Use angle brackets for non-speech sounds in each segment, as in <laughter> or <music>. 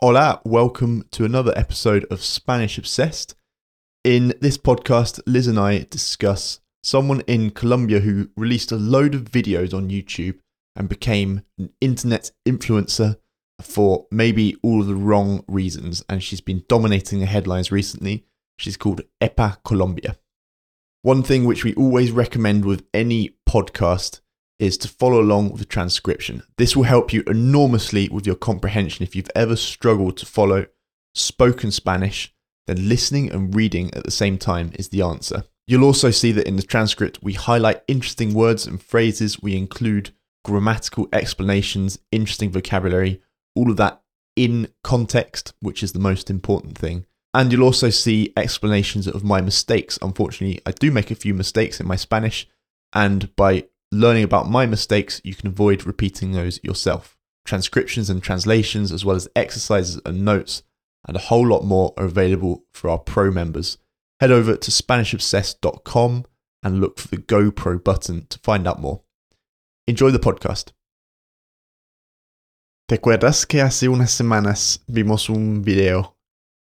Hola, welcome to another episode of Spanish Obsessed. In this podcast, Liz and I discuss someone in Colombia who released a load of videos on YouTube and became an internet influencer for maybe all the wrong reasons. And she's been dominating the headlines recently. She's called Epa Colombia. One thing which we always recommend with any podcast is to follow along with the transcription. This will help you enormously with your comprehension if you've ever struggled to follow spoken Spanish, then listening and reading at the same time is the answer. You'll also see that in the transcript we highlight interesting words and phrases, we include grammatical explanations, interesting vocabulary, all of that in context, which is the most important thing. And you'll also see explanations of my mistakes. Unfortunately, I do make a few mistakes in my Spanish, and by learning about my mistakes, you can avoid repeating those yourself. Transcriptions and translations, as well as exercises and notes, and a whole lot more are available for our pro members. Head over to SpanishObsessed.com and look for the GoPro button to find out more. Enjoy the podcast. ¿Te acuerdas que hace unas semanas vimos un video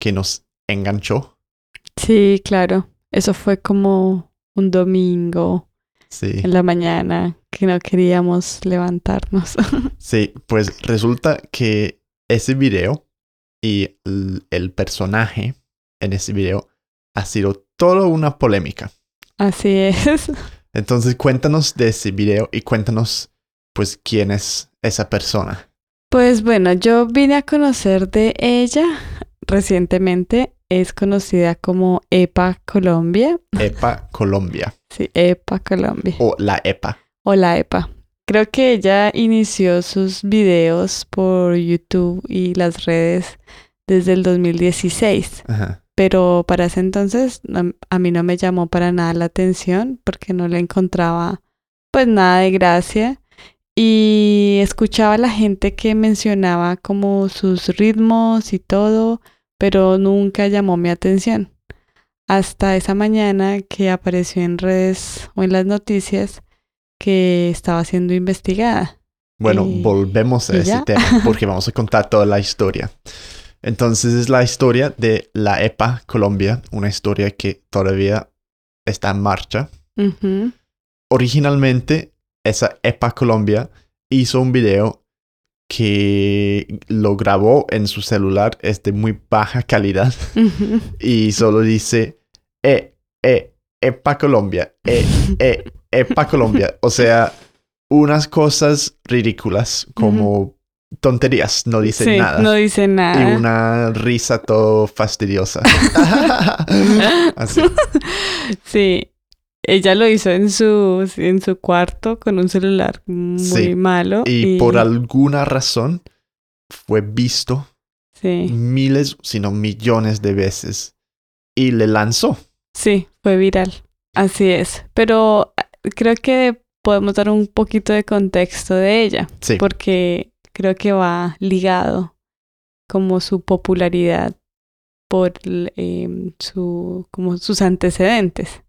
que nos enganchó? Sí, claro. Eso fue como un domingo Sí. en la mañana que no queríamos levantarnos. <laughs> Sí, pues resulta que ese video y el, el personaje en ese video ha sido toda una polémica. Así es. <laughs> Entonces cuéntanos de ese video y cuéntanos pues quién es esa persona. Pues bueno, yo vine a conocer de ella recientemente. Es conocida como EPA Colombia. EPA Colombia Sí, EPA Colombia. o la EPA. O la EPA. Creo que ella inició sus videos por YouTube y las redes desde el 2016. Ajá. pero para ese entonces a mí no me llamó para nada la atención porque no le encontraba pues nada de gracia y escuchaba a la gente que mencionaba como sus ritmos y todo, pero nunca llamó mi atención. Hasta esa mañana que apareció en redes o en las noticias que estaba siendo investigada. Bueno, Y- volvemos a ¿y ese ya? tema porque vamos a contar toda la historia. Entonces es la historia de la EPA Colombia, una historia que todavía está en marcha. Originalmente, esa EPA Colombia hizo un video que lo grabó en su celular, es de muy baja calidad y solo dice, eh, eh, EPA Colombia, eh, <laughs> eh, EPA Colombia. O sea, unas cosas ridículas como tonterías, no dice Sí, nada. no dice Y nada. una risa todo fastidiosa. <laughs> Así. Sí, ella lo hizo en su, en su cuarto con un celular muy Sí, malo. Y por alguna razón fue visto sí, miles, sino millones de veces. Y le lanzó. Sí, fue viral. Así es. Pero ah, creo que podemos dar un poquito de contexto de ella, Sí. porque creo que va ligado como su popularidad por em, su, como sus antecedentes.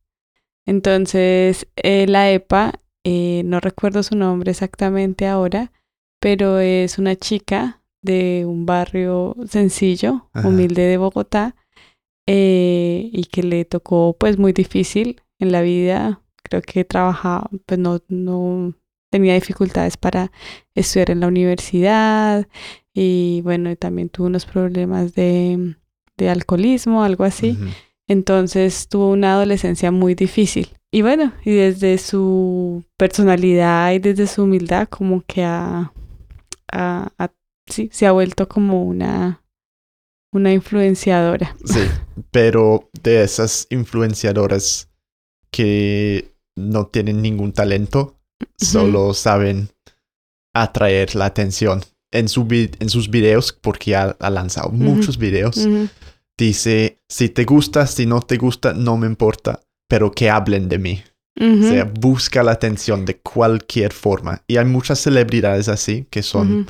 Entonces, eh, la EPA, eh, no recuerdo su nombre exactamente ahora, pero es una chica de un barrio sencillo, Ajá. humilde de Bogotá, eh, y que le tocó pues muy difícil en la vida. Creo que trabajaba, pues no, no tenía dificultades para estudiar en la universidad y bueno, también tuvo unos problemas de, de alcoholismo, algo así. Entonces tuvo una adolescencia muy difícil. Y bueno, y desde su personalidad y desde su humildad, como que ha, ha- ha- sí, se ha vuelto como una, una influenciadora. Sí, pero de esas influenciadoras que no tienen ningún talento, solo saben atraer la atención. En, su vi- en sus videos, porque ha, ha lanzado muchos videos, dice, si te gusta, si no te gusta, no me importa, pero que hablen de mí. O sea, busca la atención de cualquier forma. Y hay muchas celebridades así que son.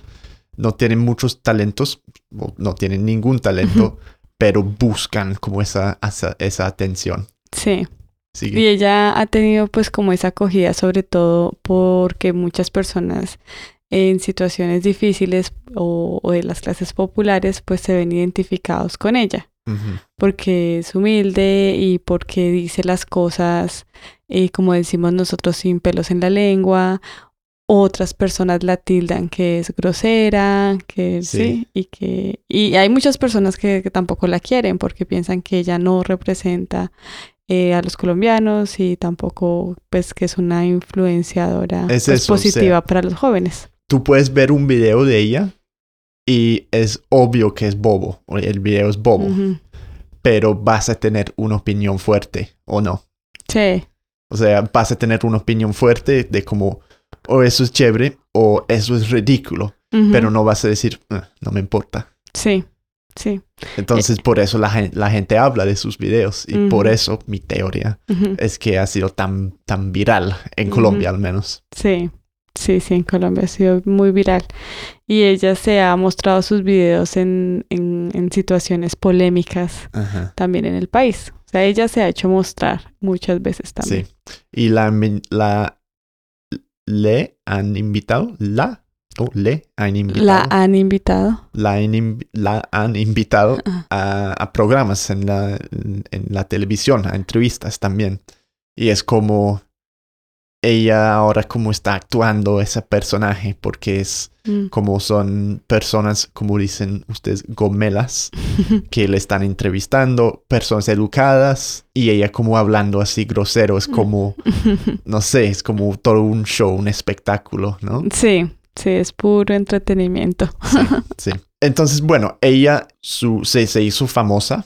No tienen muchos talentos, o no tienen ningún talento, pero buscan como esa, esa, esa atención. Sí. Sigue. Y ella ha tenido pues como esa acogida sobre todo porque muchas personas en situaciones difíciles o, o de las clases populares, pues se ven identificados con ella, porque es humilde y porque dice las cosas, eh, como decimos nosotros, sin pelos en la lengua. Otras personas la tildan que es grosera, que sí, Sí. y que y hay muchas personas que, que tampoco la quieren porque piensan que ella no representa eh, a los colombianos y tampoco pues que es una influenciadora Es pues, eso, o sea, positiva para los jóvenes. Tú puedes ver un video de ella y es obvio que es bobo, el video es bobo, pero vas a tener una opinión fuerte o no. Sí, O sea, vas a tener una opinión fuerte de como, o eso es chévere o eso es ridículo, pero no vas a decir, "Ah, no me importa. sí, sí. Entonces, por eso la, gen- la gente habla de sus videos y por eso mi teoría ujú. es que ha sido tan, tan viral en. Colombia al menos. Sí, sí, sí, en Colombia ha sido muy viral. Y ella se ha mostrado sus videos en, en, en situaciones polémicas Ajá. también en el país. O sea, ella se ha hecho mostrar muchas veces también. Sí. Y la le han invitado, la o le han invitado, La han invitado. la, han invi- la han invitado a, a programas en la, en la televisión, a entrevistas también. Y es como ella ahora como está actuando ese personaje, porque es mm. como son personas, como dicen ustedes, gomelas, <laughs> que le están entrevistando, personas educadas, y ella como hablando así grosero, es como, <laughs> no sé, es como todo un show, un espectáculo, ¿no? sí, sí, es puro entretenimiento. Sí, sí. Entonces, bueno, ella su, se, se hizo famosa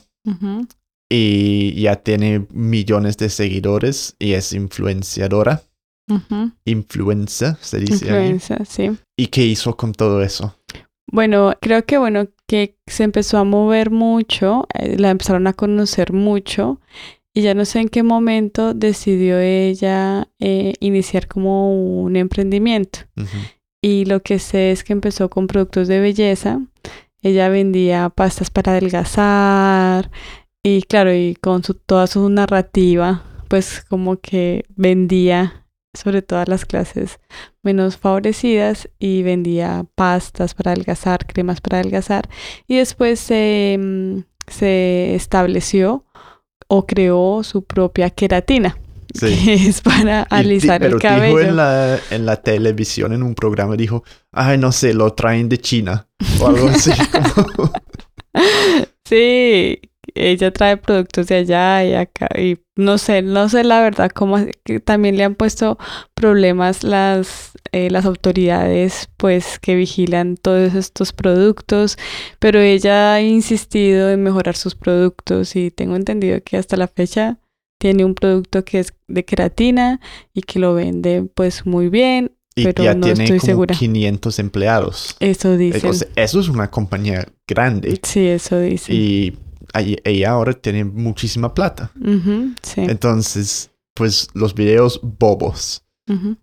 y ya tiene millones de seguidores y es influenciadora, ujú. influencer, se dice. ahí. Influenza, sí. ¿Y qué hizo con todo eso? Bueno, creo que bueno, que se empezó a mover mucho, eh, la empezaron a conocer mucho y ya no sé en qué momento decidió ella eh, iniciar como un emprendimiento. Y lo que sé es que empezó con productos de belleza. Ella vendía pastas para adelgazar y claro, y con su, toda su narrativa, pues como que vendía sobre todas las clases menos favorecidas y vendía pastas para adelgazar, cremas para adelgazar y después se, mm, se estableció o creó su propia queratina, Sí. que <laughs> es para alisar el cabello. dijo en la, en la televisión, en un programa, dijo, ay, no sé, lo traen de China o algo así. <laughs> como- <laughs> Sí, ella trae productos de allá y acá y no sé, no sé la verdad cómo que también le han puesto problemas las eh, las autoridades pues que vigilan todos estos productos, pero ella ha insistido en mejorar sus productos y tengo entendido que hasta la fecha tiene un producto que es de queratina y que lo vende pues muy bien, y Pero ya no tiene estoy como segura. 500 empleados. eso Eh, sea, eso es una compañía grande. Sí, eso dicen. Y ella ahora tiene muchísima plata. Sí. Entonces, pues los videos bobos.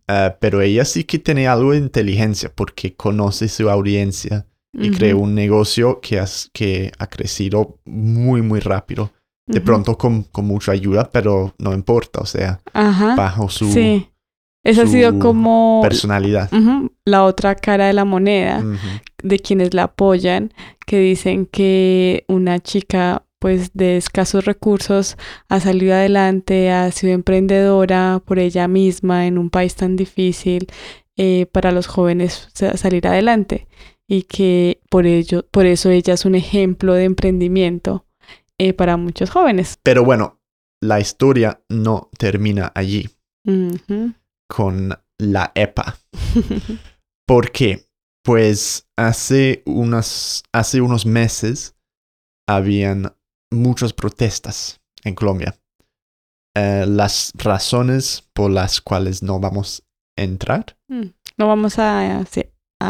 Ah, pero ella sí que tiene algo de inteligencia porque conoce su audiencia y ujú, creó un negocio que, has- que ha crecido muy, muy rápido. De pronto con, con mucha ayuda, pero no importa, o sea, bajo su sí. Esa ha sido como personalidad. la otra cara de la moneda de quienes la apoyan, que dicen que una chica pues de escasos recursos ha salido adelante, ha sido emprendedora por ella misma en un país tan difícil eh, para los jóvenes sa- salir adelante y que por ello, por eso ella es un ejemplo de emprendimiento eh, para muchos jóvenes. Pero bueno, la historia no termina allí. Con la EPA. ¿Por qué? Pues hace, unas, hace unos meses habían muchas protestas en Colombia. Eh, las razones por las cuales no vamos a entrar, No vamos a,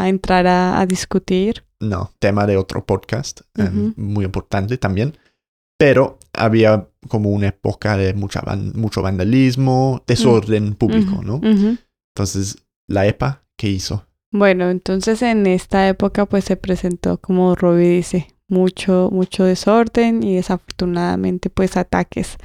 entrar a, a discutir. no, tema de otro podcast, eh, muy importante también. Pero había como una época de mucha van- mucho vandalismo, desorden público, Ujú, ¿no? Entonces, la EPA, ¿qué hizo? Bueno, entonces en esta época pues se presentó, como Robbie dice, mucho, mucho desorden y desafortunadamente pues ataques.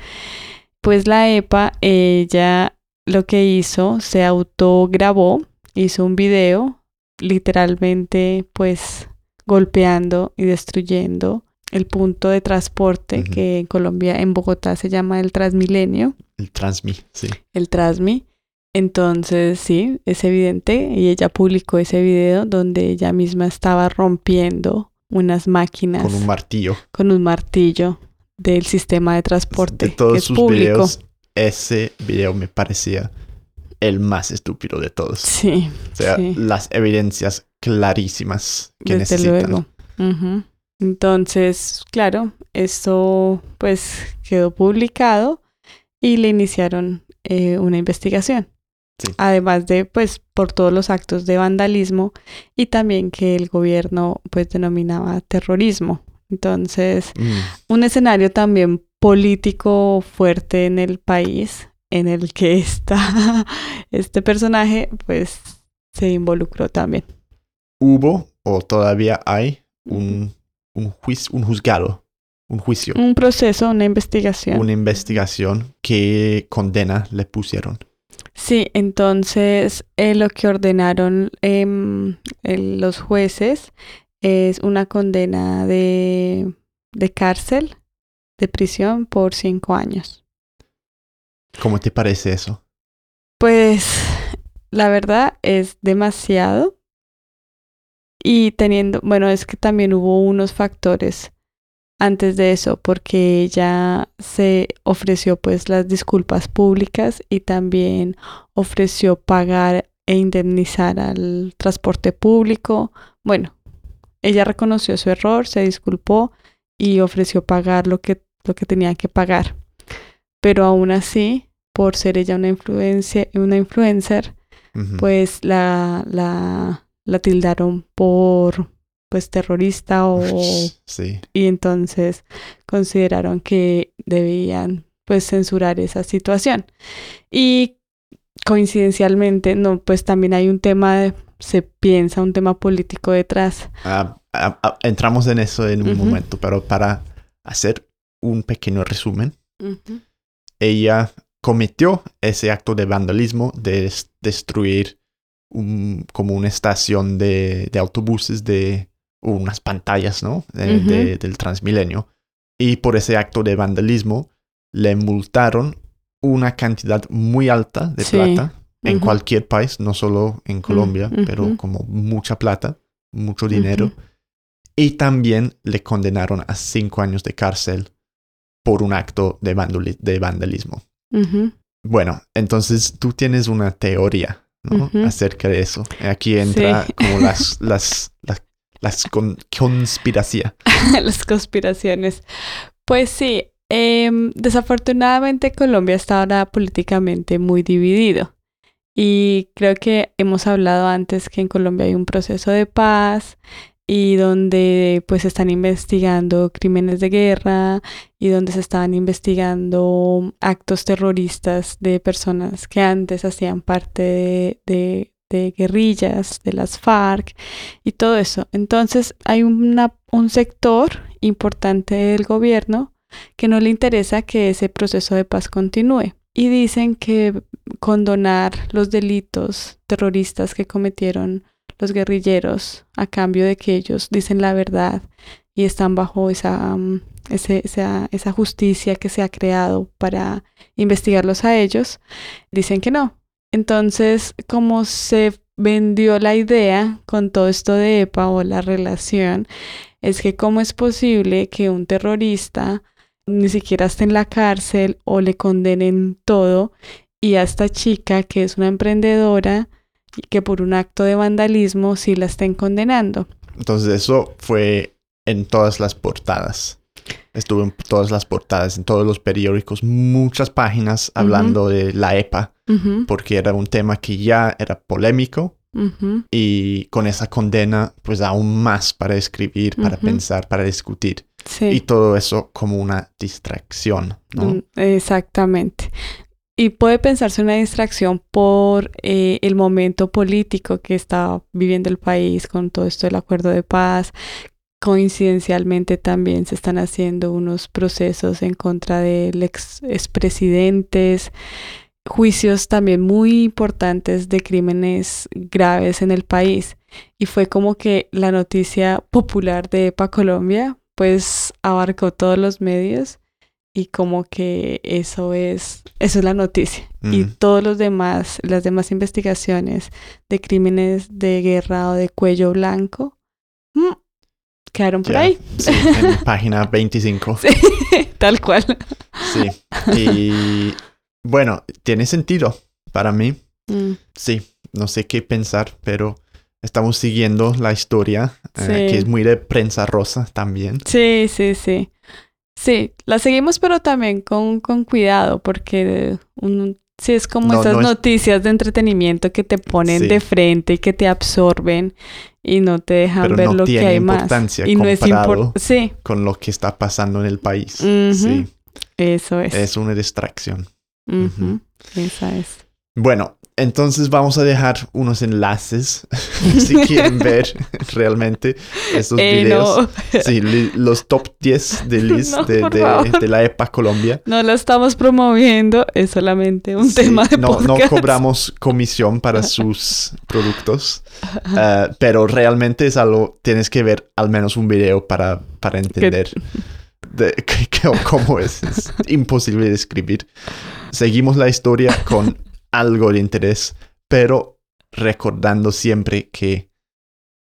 Pues la EPA, ella lo que hizo, se autograbó, hizo un video literalmente pues golpeando y destruyendo el punto de transporte que en Colombia, en Bogotá se llama el Transmilenio, El Transmi, sí. el Transmi. Entonces, sí, es evidente y ella publicó ese video donde ella misma estaba rompiendo unas máquinas Con un martillo. con un martillo del sistema de transporte de todos que es sus público. videos, ese video me parecía el más estúpido de todos. Sí, O sea, sí. las evidencias clarísimas que desde necesitan. luego. Entonces, claro, esto pues quedó publicado y le iniciaron eh, una investigación. Sí. Además de, pues, por todos los actos de vandalismo y también que el gobierno, pues, denominaba terrorismo. Entonces, Mm, un escenario también político fuerte en el país en el que está <laughs> este personaje, pues, se involucró también. Hubo o todavía hay un, un, juicio, un juzgado, un juicio, Un proceso, una investigación. una investigación que condena le pusieron. Sí, entonces eh, lo que ordenaron em, los jueces es una condena de, de cárcel, de prisión por cinco años. ¿Cómo te parece eso? Pues la verdad es demasiado. Y teniendo, bueno, es que también hubo unos factores antes de eso, porque ella se ofreció pues las disculpas públicas y también ofreció pagar e indemnizar al transporte público. Bueno, ella reconoció su error, se disculpó y ofreció pagar lo que, lo que tenía que pagar. Pero aún así, por ser ella una, influencia, una influencer, pues la, la, la tildaron por pues terrorista o Sí. y entonces consideraron que debían pues censurar esa situación. Y coincidencialmente no pues también hay un tema de- se piensa un tema político detrás. Ah, ah, ah, entramos en eso en un momento, pero para hacer un pequeño resumen, ella cometió ese acto de vandalismo de des- destruir un- como una estación de, de autobuses de unas pantallas, ¿no? De- Ujú. de- del Transmilenio. Y por ese acto de vandalismo le multaron una cantidad muy alta de Sí. plata en cualquier país, no solo en Colombia, pero como mucha plata, mucho dinero. Y también le condenaron a cinco años de cárcel por un acto de, vandali- de vandalismo. Bueno, entonces tú tienes una teoría ¿no? Ujú. acerca de eso. Aquí entra Sí. <laughs> como las, las, las, las con- conspiración. <laughs> las conspiraciones. Pues sí, em, desafortunadamente Colombia está ahora políticamente muy dividido. Y creo que hemos hablado antes que en Colombia hay un proceso de paz y donde pues están investigando crímenes de guerra y donde se estaban investigando actos terroristas de personas que antes hacían parte de, de- de guerrillas, de las FARC y todo eso. Entonces hay una, un sector importante del gobierno que no le interesa que ese proceso de paz continúe. Y dicen que condonar los delitos terroristas que cometieron los guerrilleros a cambio de que ellos dicen la verdad y están bajo esa, esa, esa justicia que se ha creado para investigarlos a ellos, dicen que no. Entonces, como se vendió la idea con todo esto de EPA o la relación, es que cómo es posible que un terrorista ni siquiera esté en la cárcel o le condenen todo y a esta chica que es una emprendedora que por un acto de vandalismo sí la estén condenando. Entonces eso fue en todas las portadas. Estuvo en todas las portadas, en todos los periódicos, muchas páginas hablando de la EPA, Ujú, porque era un tema que ya era polémico ujú, y con esa condena, pues aún más para escribir, para pensar, para discutir. sí. Y todo eso como una distracción, ¿no? Mm, Exactamente. Y puede pensarse una distracción por eh, el momento político que está viviendo el país con todo esto del acuerdo de paz. Coincidencialmente también se están haciendo unos procesos en contra de ex expresidentes, juicios también muy importantes de crímenes graves en el país. y fue como que la noticia popular de EPA Colombia pues abarcó todos los medios y como que eso es eso es la noticia y todos los demás las demás investigaciones de crímenes de guerra o de cuello blanco mm, quedaron por ahí Sí, en página 25. <laughs> Sí, tal cual Sí. Y bueno, tiene sentido para mí. Mm, Sí, no sé qué pensar, pero estamos siguiendo la historia, eh, que es muy de prensa rosa también. sí sí sí sí la seguimos pero también con, con cuidado porque un, sí es como No, esas no es- noticias de entretenimiento que te ponen Sí. de frente y que te absorben y no te dejan Pero ver no lo que hay más. y no es importante sí. Con lo que está pasando en el país. Sí, eso es, es una distracción. Esa es. Bueno, entonces vamos a dejar unos enlaces <laughs> si <laughs> quieren ver realmente estos Eh, videos. no, Sí, los top 10 de <laughs> Liz No, de, de- de la EPA Colombia. no lo estamos promoviendo es solamente un Sí, tema de no, no podcast. cobramos comisión para sus productos, eh, pero realmente es algo, tienes que ver al menos un video para, para entender de, que- que- cómo es. Es imposible describir. Seguimos la historia con algo de interés, pero recordando siempre que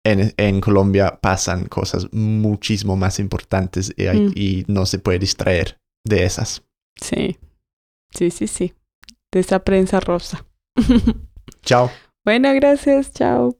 en, en Colombia pasan cosas muchísimo más importantes y, hay- Mm. y no se puede distraer de esas. Sí, sí, sí, sí. De esa prensa rosa. <laughs> Chao. bueno, gracias, chao.